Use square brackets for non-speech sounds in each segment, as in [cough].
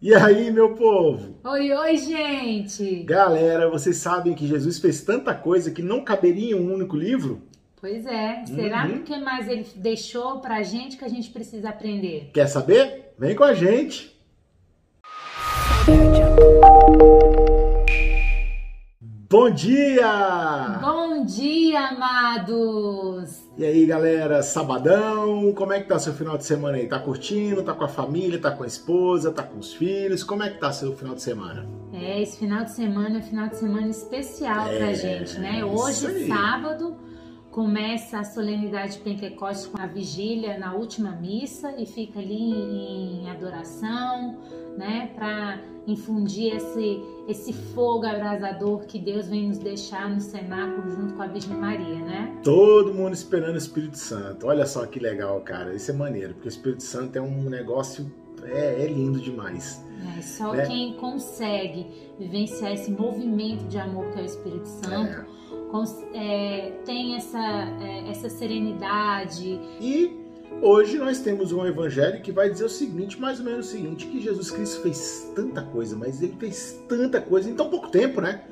E aí, meu povo? Oi, oi, gente! Galera, vocês sabem que Jesus fez tanta coisa que não caberia em um único livro? Pois é. Será uhum. que mais ele deixou pra gente que a gente precisa aprender? Quer saber? Vem com a gente! Bom dia! Bom dia, amados! E aí, galera, sabadão, como é que tá seu final de semana aí? Tá curtindo? Tá com a família? Tá com a esposa? Tá com os filhos? Como é que tá seu final de semana? É, esse final de semana é um final de semana especial é, pra gente, né? Hoje, sábado, começa a solenidade de Pentecostes com a vigília na última missa e fica ali em adoração, né, para infundir esse esse fogo abrasador que Deus vem nos deixar no cenáculo junto com a Virgem Maria, né? Todo mundo esperando o Espírito Santo. Olha só que legal, cara. Isso é maneiro, porque o Espírito Santo é um negócio é, é lindo demais. É, só né? quem consegue vivenciar esse movimento de amor que é o Espírito Santo é. É, tem essa, é, essa serenidade. E Hoje nós temos um evangelho que vai dizer o seguinte, mais ou menos o seguinte, que Jesus Cristo fez tanta coisa, mas ele fez tanta coisa em tão pouco tempo, né?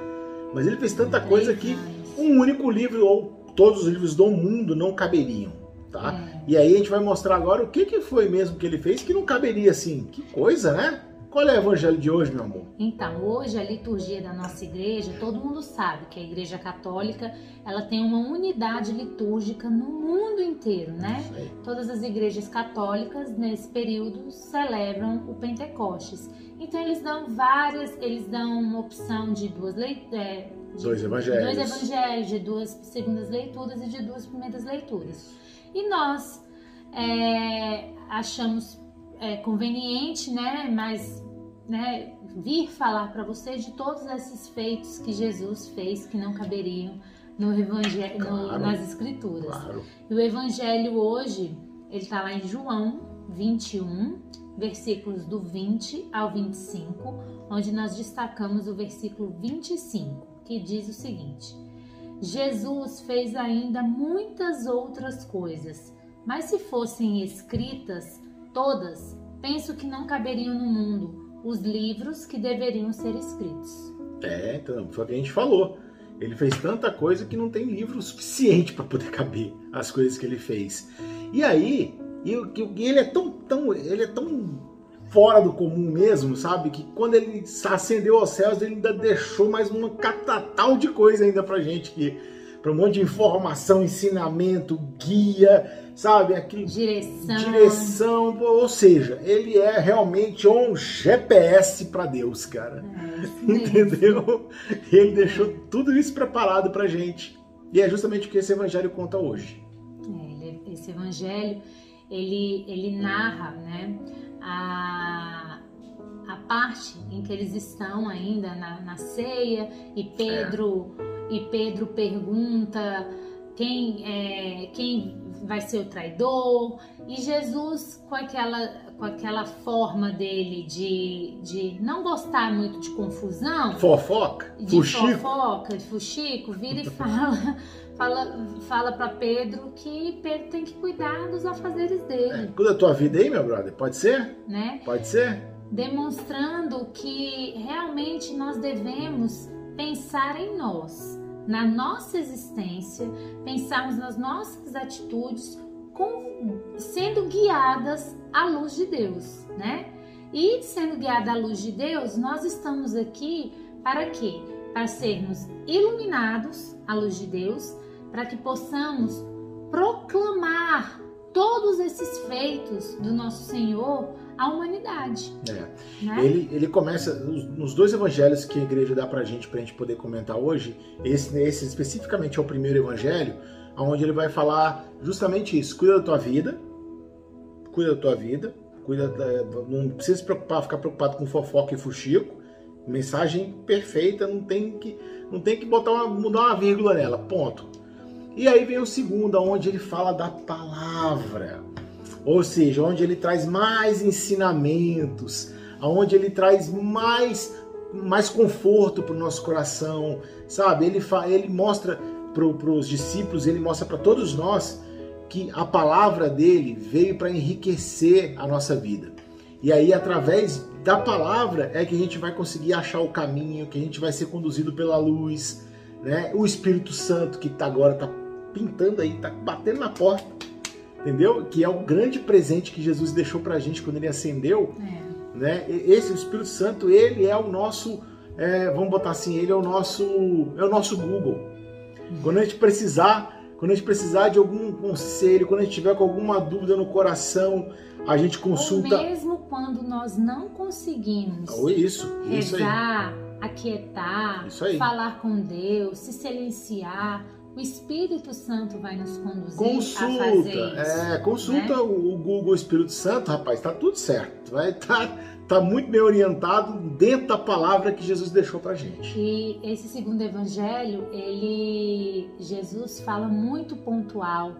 Mas ele fez tanta coisa que um único livro ou todos os livros do mundo não caberiam, tá? É. E aí a gente vai mostrar agora o que, que foi mesmo que ele fez que não caberia assim. Que coisa, né? Qual é o evangelho de hoje, meu amor? Então, hoje a liturgia da nossa igreja, todo mundo sabe que a igreja católica, ela tem uma unidade litúrgica no mundo inteiro, né? Todas as igrejas católicas nesse período celebram o Pentecostes. Então eles dão várias, eles dão uma opção de duas leituras, é, dois evangelhos. Dois evangelhos, de duas segundas leituras e de duas primeiras leituras. E nós é, achamos é, conveniente, né? Mas né, vir falar para vocês de todos esses feitos que Jesus fez que não caberiam no evangelho, claro, nas escrituras. Claro. E o evangelho hoje, ele está lá em João 21, versículos do 20 ao 25, onde nós destacamos o versículo 25, que diz o seguinte: Jesus fez ainda muitas outras coisas, mas se fossem escritas todas, penso que não caberiam no mundo os livros que deveriam ser escritos. É, então, foi o que a gente falou. Ele fez tanta coisa que não tem livro suficiente para poder caber as coisas que ele fez. E aí, ele é tão, tão, ele é tão fora do comum mesmo, sabe? Que quando ele ascendeu aos céus, ele ainda deixou mais uma catatal de coisa ainda pra gente que para um monte de informação, ensinamento, guia, sabe? Aquilo, direção. Direção, ou seja, ele é realmente um GPS para Deus, cara. É, [laughs] Entendeu? Ele deixou tudo isso preparado para gente. E é justamente o que esse evangelho conta hoje. É, esse evangelho, ele, ele narra, né? A, a parte em que eles estão ainda na, na ceia e Pedro é e Pedro pergunta quem, é, quem vai ser o traidor, e Jesus, com aquela, com aquela forma dele de, de não gostar muito de confusão, fofoca, de fuxico. fofoca, de fuxico, vira e [laughs] fala. Fala, fala para Pedro que Pedro tem que cuidar dos afazeres dele. É, cuida da tua vida aí, meu brother. Pode ser? Né? Pode ser? Demonstrando que realmente nós devemos pensar em nós, na nossa existência, pensarmos nas nossas atitudes, com, sendo guiadas à luz de Deus, né? E sendo guiada à luz de Deus, nós estamos aqui para quê? Para sermos iluminados à luz de Deus, para que possamos proclamar todos esses feitos do nosso Senhor à humanidade. É. Né? Ele, ele começa, nos dois evangelhos que a igreja dá pra gente, pra gente poder comentar hoje, esse, esse especificamente é o primeiro evangelho, onde ele vai falar justamente isso: cuida da tua vida, cuida da tua vida, cuida da, não precisa se preocupar, ficar preocupado com fofoca e fuxico. Mensagem perfeita, não tem que, não tem que botar uma, mudar uma vírgula nela, ponto. E aí vem o segundo, onde ele fala da palavra ou seja, onde ele traz mais ensinamentos, onde ele traz mais mais conforto para o nosso coração, sabe? Ele, ele mostra para os discípulos, ele mostra para todos nós que a palavra dele veio para enriquecer a nossa vida. E aí, através da palavra é que a gente vai conseguir achar o caminho, que a gente vai ser conduzido pela luz, né? O Espírito Santo que tá agora tá pintando aí, tá batendo na porta, entendeu? Que é o grande presente que Jesus deixou pra gente quando ele acendeu, é. né? Esse o Espírito Santo, ele é o nosso, é, vamos botar assim, ele é o nosso, é o nosso Google. Uhum. Quando a gente precisar, quando a gente precisar de algum conselho, quando a gente tiver com alguma dúvida no coração, a gente consulta. Ou mesmo quando nós não conseguimos oh, isso, rezar, isso aquietar, falar com Deus, se silenciar, o Espírito Santo vai nos conduzir consulta, a fazer isso. É, consulta né? o Google Espírito Santo, rapaz, tá tudo certo. Vai tá, tá muito bem orientado dentro da palavra que Jesus deixou pra gente. E esse segundo evangelho, ele Jesus fala muito pontual.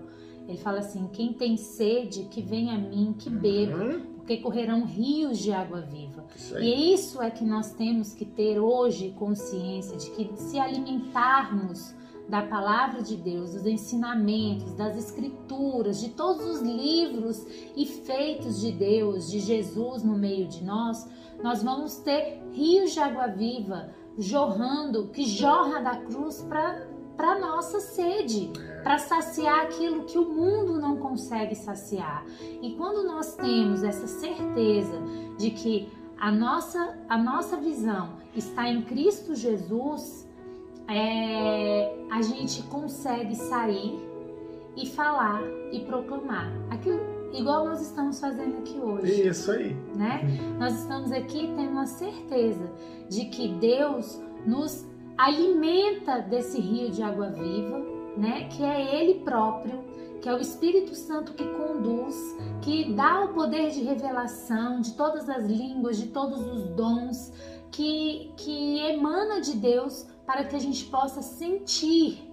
Ele fala assim: quem tem sede, que vem a mim, que beba, uhum. porque correrão rios de água viva. E isso é que nós temos que ter hoje consciência de que se alimentarmos da palavra de Deus, dos ensinamentos, das escrituras, de todos os livros e feitos de Deus, de Jesus no meio de nós, nós vamos ter rios de água viva jorrando, que jorra da cruz para nossa sede, para saciar aquilo que o mundo não consegue saciar. E quando nós temos essa certeza de que a nossa a nossa visão está em Cristo Jesus, é, a gente consegue sair e falar e proclamar aquilo igual nós estamos fazendo aqui hoje. Isso aí. Né? Nós estamos aqui tendo a certeza de que Deus nos alimenta desse rio de água viva, né? Que é Ele próprio, que é o Espírito Santo que conduz, que dá o poder de revelação de todas as línguas, de todos os dons, que, que emana de Deus para que a gente possa sentir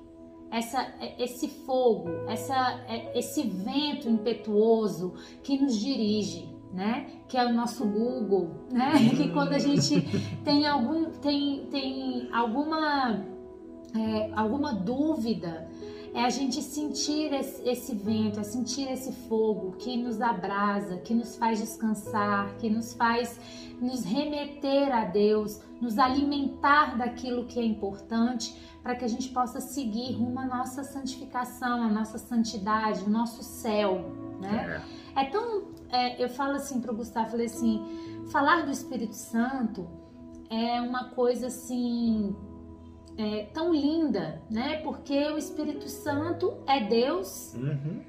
essa, esse fogo, essa, esse vento impetuoso que nos dirige, né? Que é o nosso Google, né? [laughs] Que quando a gente tem algum tem, tem alguma é, alguma dúvida é a gente sentir esse, esse, vento, é sentir esse fogo que nos abrasa, que nos faz descansar, que nos faz nos remeter a Deus, nos alimentar daquilo que é importante para que a gente possa seguir rumo à nossa santificação, à nossa santidade, o nosso céu, né? É, é tão, é, eu falo assim para o Gustavo, falei assim, falar do Espírito Santo é uma coisa assim é, tão linda, né? Porque o Espírito Santo é Deus, uhum.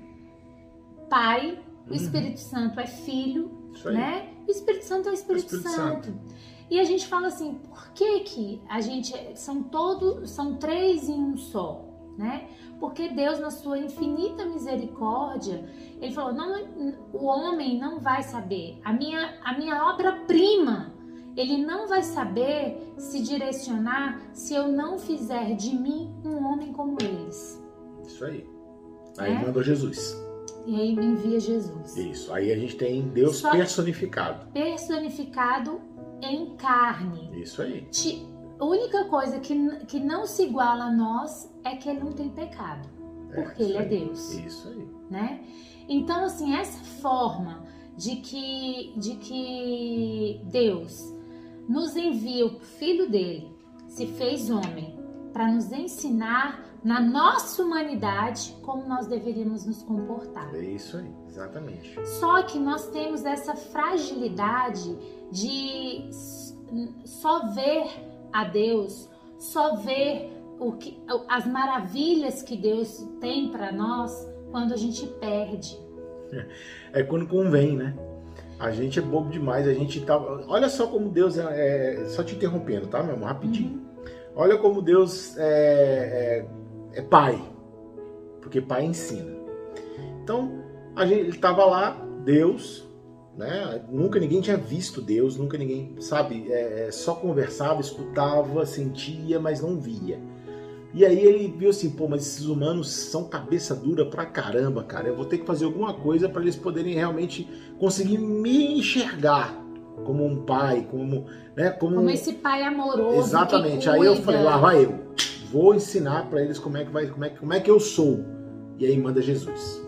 Pai, o uhum. Espírito Santo é Filho, né? O Espírito Santo é o Espírito, o Espírito Santo. Santo. E a gente fala assim, por que que a gente são todos, são três em um só, né? Porque Deus na sua infinita misericórdia, ele falou, não, o homem não vai saber. A minha a minha obra-prima ele não vai saber se direcionar se eu não fizer de mim um homem como eles. Isso aí. Aí é? mandou Jesus. E aí me envia Jesus. Isso. Aí a gente tem Deus Só personificado. Personificado em carne. Isso aí. A única coisa que, que não se iguala a nós é que ele não tem pecado. É, porque ele é aí. é Deus. Isso aí. Né? Então, assim, essa forma de que, de que Deus nos envia o Filho dele, se fez homem, para nos ensinar na nossa humanidade como nós deveríamos nos comportar. É isso aí, exatamente. Só que nós temos essa fragilidade de só ver a Deus, só ver o que, as maravilhas que Deus tem para nós quando a gente perde. [laughs] É quando convém, né? A gente é bobo demais, a gente tá. Olha só como Deus é. é... Só te interrompendo, tá, meu amor? Rapidinho. Uhum. Olha como Deus é, é, é, pai. Porque pai ensina. Então, a gente, ele tava lá, Deus, né? Nunca ninguém tinha visto Deus, nunca ninguém, sabe, é, só conversava, escutava, sentia, mas não via. E aí ele viu assim, pô, mas esses humanos são cabeça dura pra caramba, cara. Eu vou ter que fazer alguma coisa para eles poderem realmente conseguir me enxergar como um pai, como, né, como, como esse pai amoroso. Exatamente. Aí eu falei, lá vai eu. Vou ensinar para eles como é que vai, como é, como é que eu sou. E aí manda Jesus.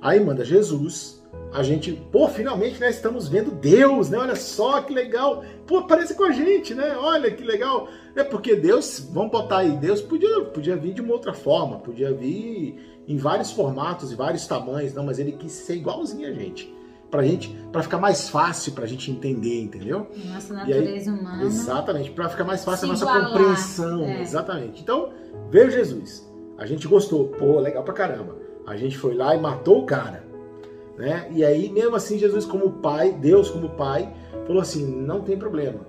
Aí manda Jesus a gente, pô, finalmente, né, estamos vendo Deus, né? Olha só que legal. Pô, aparece com a gente, né? Olha que legal. É porque Deus, vamos botar aí, Deus podia, podia vir de uma outra forma, podia vir em vários formatos e vários tamanhos, não, mas ele quis ser igualzinho a gente. Pra gente, para ficar mais fácil pra gente entender, entendeu? Nossa natureza aí, humana. Exatamente, para ficar mais fácil a nossa igualar. compreensão, é. exatamente. Então, veio Jesus. A gente gostou, pô, legal pra caramba. A gente foi lá e matou o cara né? E aí, mesmo assim, Jesus como pai, Deus como pai, falou assim: não tem problema.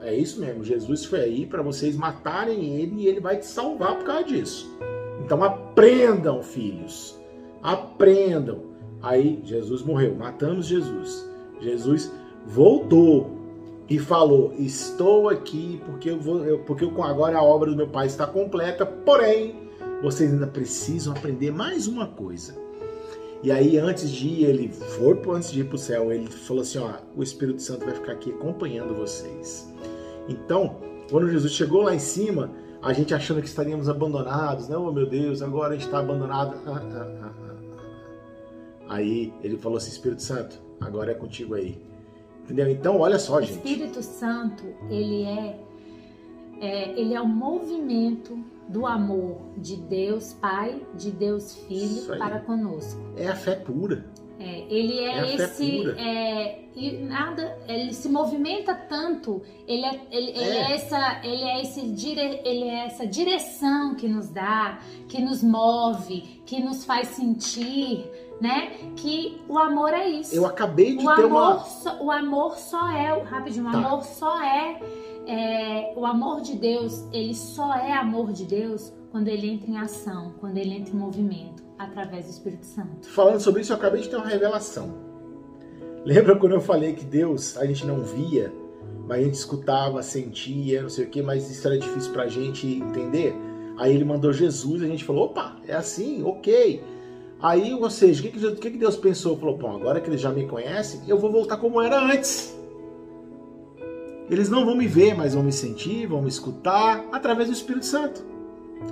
É isso mesmo, Jesus foi aí para vocês matarem ele e ele vai te salvar por causa disso. Então aprendam, filhos. Aprendam. Aí Jesus morreu, matamos Jesus. Jesus voltou e falou: Estou aqui porque eu vou, eu, porque eu, agora a obra do meu pai está completa, porém, vocês ainda precisam aprender mais uma coisa e aí, antes de ir, ele foi antes de ir para o céu, ele falou assim: ó, o Espírito Santo vai ficar aqui acompanhando vocês. Então, quando Jesus chegou lá em cima, a gente achando que estaríamos abandonados, né? Oh meu Deus, agora a gente está abandonado. Ah, ah, ah, aí ele falou assim: Espírito Santo, agora é contigo aí. Entendeu? Então, olha só, gente. O Espírito Santo, ele é, é ele é o movimento do amor de Deus Pai, de Deus Filho para conosco. É a fé pura. É, ele é, é esse é, e nada, ele se movimenta tanto, ele é, ele, é. ele é essa, ele é esse dire, ele é essa direção que nos dá, que nos move, que nos faz sentir, né? Que o amor é isso. Eu acabei de o ter amor uma só, o amor só é, rapidinho, o tá. amor só é é, o amor de Deus, ele só é amor de Deus quando ele entra em ação, quando ele entra em movimento, através do Espírito Santo. Falando sobre isso, eu acabei de ter uma revelação. Lembra quando eu falei que Deus a gente não via, mas a gente escutava, sentia, não sei o que, mas isso era difícil pra gente entender? Aí ele mandou Jesus, a gente falou, opa, é assim, ok. Aí, ou seja, o que, que, Deus pensou? Falou, bom, agora que eles já me conhecem, eu vou voltar como era antes. Eles não vão me ver, mas vão me sentir, vão me escutar através do Espírito Santo.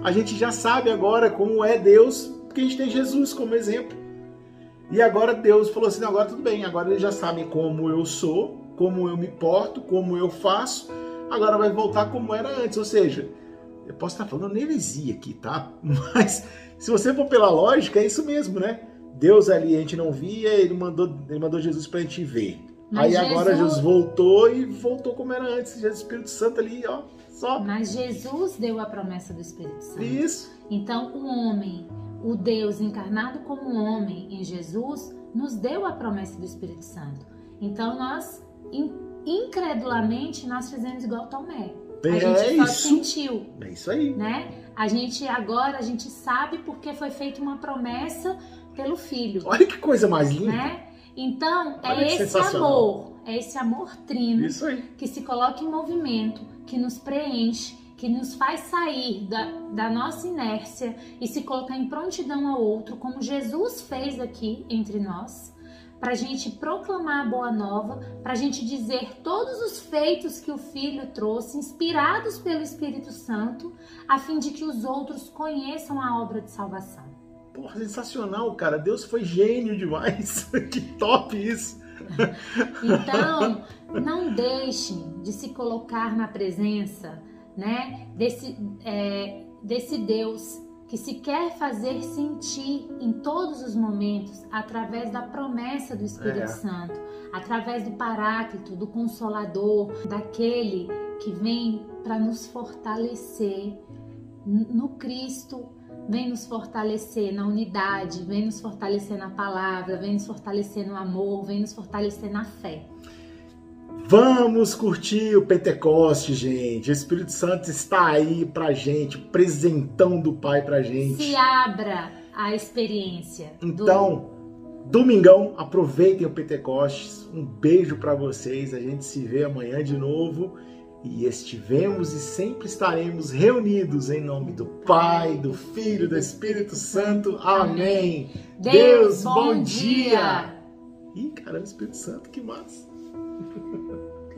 A gente já sabe agora como é Deus, porque a gente tem Jesus como exemplo. E agora Deus falou assim: agora tudo bem, agora eles já sabem como eu sou, como eu me porto, como eu faço. Agora vai voltar como era antes. Ou seja, eu posso estar falando heresia aqui, tá? [laughs] Mas se você for pela lógica, é isso mesmo, né? Deus ali a gente não via, ele mandou, ele mandou Jesus para a gente ver. Mas Aí Jesus... agora Jesus voltou e voltou como era antes. Jesus Espírito Santo ali, ó, só. Mas Jesus deu a promessa do Espírito Santo. Isso. Então o homem, o Deus encarnado como homem em Jesus, nos deu a promessa do Espírito Santo. Então nós, incredulamente, nós fizemos igual Tomé. A é gente só isso. sentiu. É isso aí. Né? A gente agora, a gente sabe porque foi feita uma promessa pelo Filho. Olha que coisa mais linda. Né? Então, Olha é esse amor, é esse amor trino que se coloca em movimento, que nos preenche, que nos faz sair da, da nossa inércia e se colocar em prontidão ao outro, como Jesus fez aqui entre nós, para a gente proclamar a boa nova, para a gente dizer todos os feitos que o Filho trouxe, inspirados pelo Espírito Santo, a fim de que os outros conheçam a obra de salvação. Porra, sensacional, cara. Deus foi gênio demais. [laughs] que top isso. Então, não deixem de se colocar na presença, né, desse, é, desse Deus que se quer fazer sentir em todos os momentos através da promessa do Espírito é. Santo, através do Paráclito, do Consolador, daquele que vem para nos fortalecer no Cristo vem nos fortalecer na unidade, vem nos fortalecer na palavra, vem nos fortalecer no amor, vem nos fortalecer na fé. Vamos curtir o Pentecoste, gente. O Espírito Santo está aí pra gente, presentão do Pai pra gente. Se abra a experiência. Então, do... domingão, aproveitem o Pentecostes. Um beijo para vocês. A gente se vê amanhã de novo e estivemos e sempre estaremos reunidos em nome do Pai, do Filho, do Espírito Santo. Amém. Deus, bom dia. Ih, caramba, Espírito Santo, que massa.